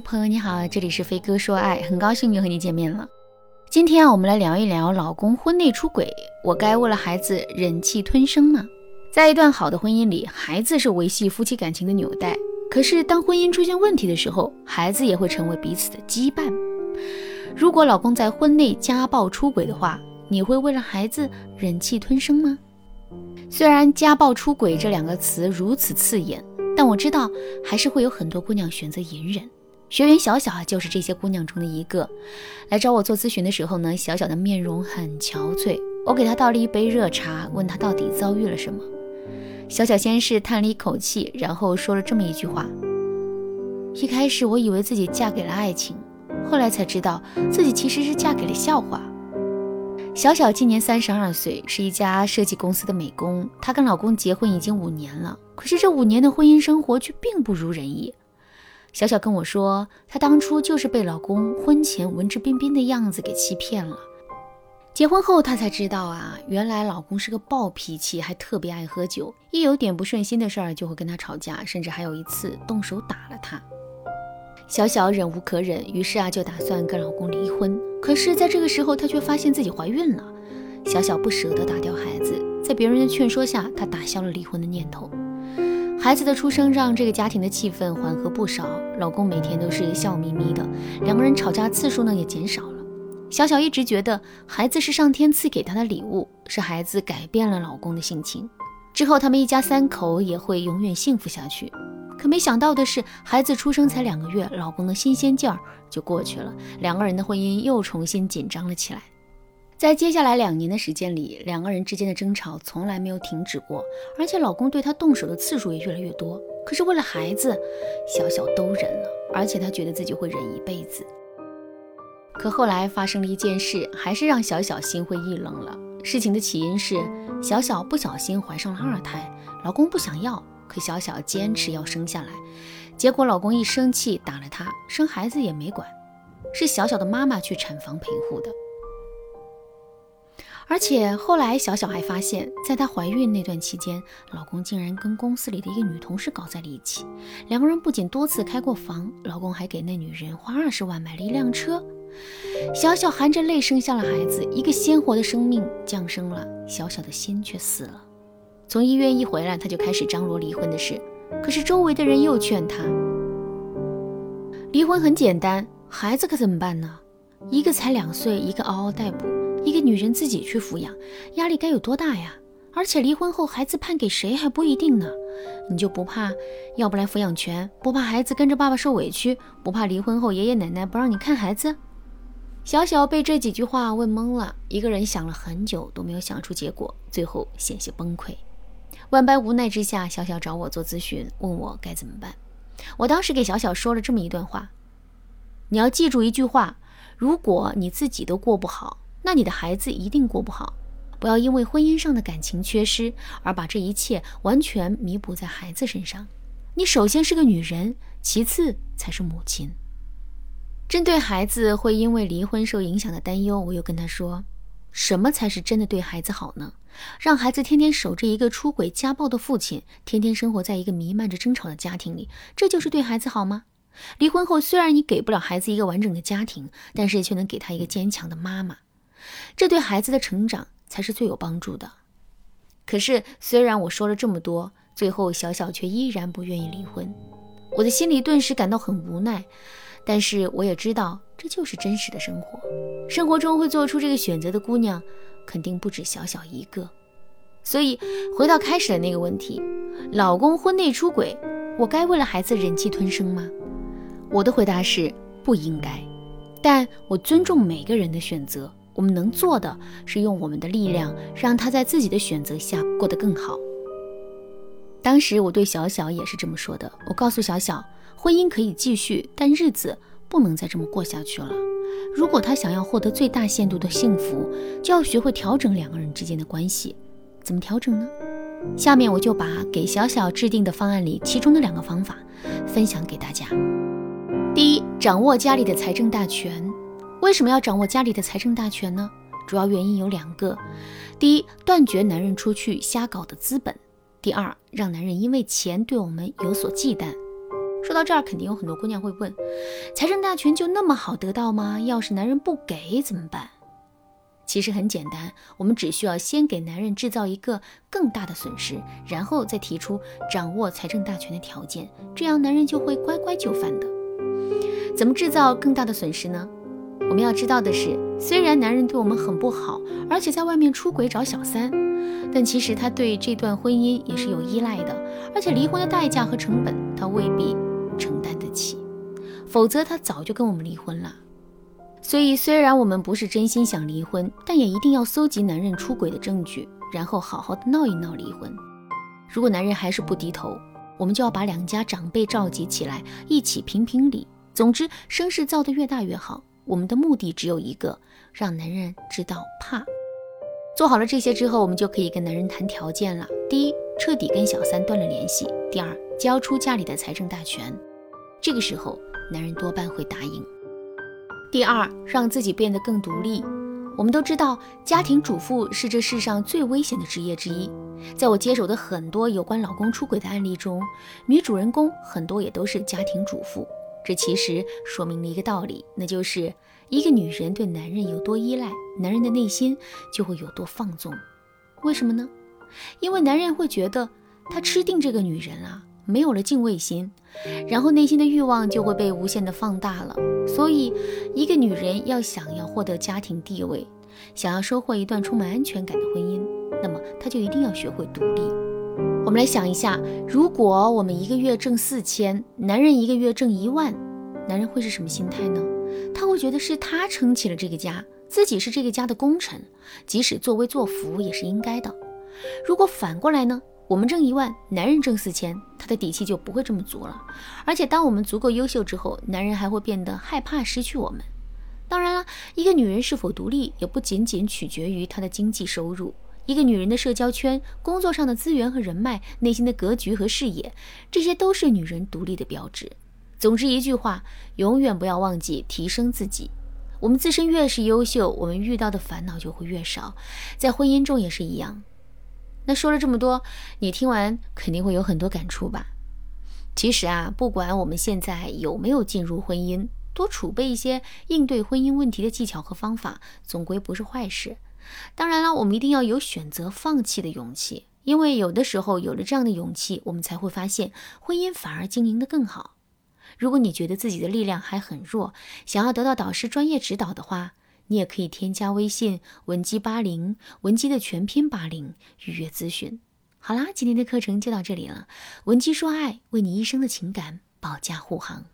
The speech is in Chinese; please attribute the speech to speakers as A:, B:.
A: 朋友你好，这里是飞哥说爱，很高兴又和你见面了。今天啊，我们来聊一聊老公婚内出轨，我该为了孩子忍气吞声吗？在一段好的婚姻里，孩子是维系夫妻感情的纽带。可是当婚姻出现问题的时候，孩子也会成为彼此的羁绊。如果老公在婚内家暴出轨的话，你会为了孩子忍气吞声吗？虽然家暴出轨这两个词如此刺眼。但我知道，还是会有很多姑娘选择隐忍。学员小小啊，就是这些姑娘中的一个。来找我做咨询的时候呢，小小的面容很憔悴。我给她倒了一杯热茶，问她到底遭遇了什么。小小先是叹了一口气，然后说了这么一句话：一开始我以为自己嫁给了爱情，后来才知道自己其实是嫁给了笑话。小小今年三十二岁，是一家设计公司的美工。她跟老公结婚已经五年了，可是这五年的婚姻生活却并不如人意。小小跟我说，她当初就是被老公婚前文质彬彬的样子给欺骗了。结婚后，她才知道啊，原来老公是个暴脾气，还特别爱喝酒，一有点不顺心的事儿就会跟他吵架，甚至还有一次动手打了他。小小忍无可忍，于是啊，就打算跟老公离婚。可是，在这个时候，她却发现自己怀孕了。小小不舍得打掉孩子，在别人的劝说下，她打消了离婚的念头。孩子的出生让这个家庭的气氛缓和不少，老公每天都是笑眯眯的，两个人吵架次数呢也减少了。小小一直觉得孩子是上天赐给她的礼物，是孩子改变了老公的性情，之后他们一家三口也会永远幸福下去。可没想到的是，孩子出生才两个月，老公的新鲜劲儿就过去了，两个人的婚姻又重新紧张了起来。在接下来两年的时间里，两个人之间的争吵从来没有停止过，而且老公对她动手的次数也越来越多。可是为了孩子，小小都忍了，而且她觉得自己会忍一辈子。可后来发生了一件事，还是让小小心灰意冷了。事情的起因是小小不小心怀上了二胎，老公不想要。可小小坚持要生下来，结果老公一生气打了她，生孩子也没管，是小小的妈妈去产房陪护的。而且后来小小还发现，在她怀孕那段期间，老公竟然跟公司里的一个女同事搞在了一起。两个人不仅多次开过房，老公还给那女人花二十万买了一辆车。小小含着泪生下了孩子，一个鲜活的生命降生了，小小的心却死了。从医院一回来，他就开始张罗离婚的事。可是周围的人又劝他，离婚很简单，孩子可怎么办呢？一个才两岁，一个嗷嗷待哺，一个女人自己去抚养，压力该有多大呀？而且离婚后孩子判给谁还不一定呢。你就不怕要不来抚养权？不怕孩子跟着爸爸受委屈？不怕离婚后爷爷奶奶不让你看孩子？小小被这几句话问懵了，一个人想了很久都没有想出结果，最后险些崩溃。万般无奈之下，小小找我做咨询，问我该怎么办。我当时给小小说了这么一段话：你要记住一句话，如果你自己都过不好，那你的孩子一定过不好。不要因为婚姻上的感情缺失，而把这一切完全弥补在孩子身上。你首先是个女人，其次才是母亲。针对孩子会因为离婚受影响的担忧，我又跟他说。什么才是真的对孩子好呢？让孩子天天守着一个出轨家暴的父亲，天天生活在一个弥漫着争吵的家庭里，这就是对孩子好吗？离婚后，虽然你给不了孩子一个完整的家庭，但是却能给他一个坚强的妈妈，这对孩子的成长才是最有帮助的。可是，虽然我说了这么多，最后小小却依然不愿意离婚，我的心里顿时感到很无奈。但是我也知道，这就是真实的生活。生活中会做出这个选择的姑娘，肯定不止小小一个。所以回到开始的那个问题，老公婚内出轨，我该为了孩子忍气吞声吗？我的回答是不应该。但我尊重每个人的选择。我们能做的是用我们的力量，让他在自己的选择下过得更好。当时我对小小也是这么说的。我告诉小小。婚姻可以继续，但日子不能再这么过下去了。如果他想要获得最大限度的幸福，就要学会调整两个人之间的关系。怎么调整呢？下面我就把给小小制定的方案里其中的两个方法分享给大家。第一，掌握家里的财政大权。为什么要掌握家里的财政大权呢？主要原因有两个：第一，断绝男人出去瞎搞的资本；第二，让男人因为钱对我们有所忌惮。说到这儿，肯定有很多姑娘会问：财政大权就那么好得到吗？要是男人不给怎么办？其实很简单，我们只需要先给男人制造一个更大的损失，然后再提出掌握财政大权的条件，这样男人就会乖乖就范的。怎么制造更大的损失呢？我们要知道的是，虽然男人对我们很不好，而且在外面出轨找小三，但其实他对这段婚姻也是有依赖的，而且离婚的代价和成本他未必承担得起，否则他早就跟我们离婚了。所以，虽然我们不是真心想离婚，但也一定要搜集男人出轨的证据，然后好好的闹一闹离婚。如果男人还是不低头，我们就要把两家长辈召集起来，一起评评理。总之，声势造得越大越好。我们的目的只有一个，让男人知道怕。做好了这些之后，我们就可以跟男人谈条件了。第一，彻底跟小三断了联系；第二，交出家里的财政大权。这个时候，男人多半会答应。第二，让自己变得更独立。我们都知道，家庭主妇是这世上最危险的职业之一。在我接手的很多有关老公出轨的案例中，女主人公很多也都是家庭主妇。这其实说明了一个道理，那就是一个女人对男人有多依赖，男人的内心就会有多放纵。为什么呢？因为男人会觉得他吃定这个女人了。没有了敬畏心，然后内心的欲望就会被无限的放大了。所以，一个女人要想要获得家庭地位，想要收获一段充满安全感的婚姻，那么她就一定要学会独立。我们来想一下，如果我们一个月挣四千，男人一个月挣一万，男人会是什么心态呢？他会觉得是他撑起了这个家，自己是这个家的功臣，即使作威作福也是应该的。如果反过来呢？我们挣一万，男人挣四千，他的底气就不会这么足了。而且，当我们足够优秀之后，男人还会变得害怕失去我们。当然了，一个女人是否独立，也不仅仅取决于她的经济收入。一个女人的社交圈、工作上的资源和人脉、内心的格局和视野，这些都是女人独立的标志。总之一句话，永远不要忘记提升自己。我们自身越是优秀，我们遇到的烦恼就会越少。在婚姻中也是一样。那说了这么多，你听完肯定会有很多感触吧？其实啊，不管我们现在有没有进入婚姻，多储备一些应对婚姻问题的技巧和方法，总归不是坏事。当然了，我们一定要有选择放弃的勇气，因为有的时候有了这样的勇气，我们才会发现婚姻反而经营得更好。如果你觉得自己的力量还很弱，想要得到导师专业指导的话，你也可以添加微信文姬八零，文姬的全拼八零，预约咨询。好啦，今天的课程就到这里了。文姬说爱，为你一生的情感保驾护航。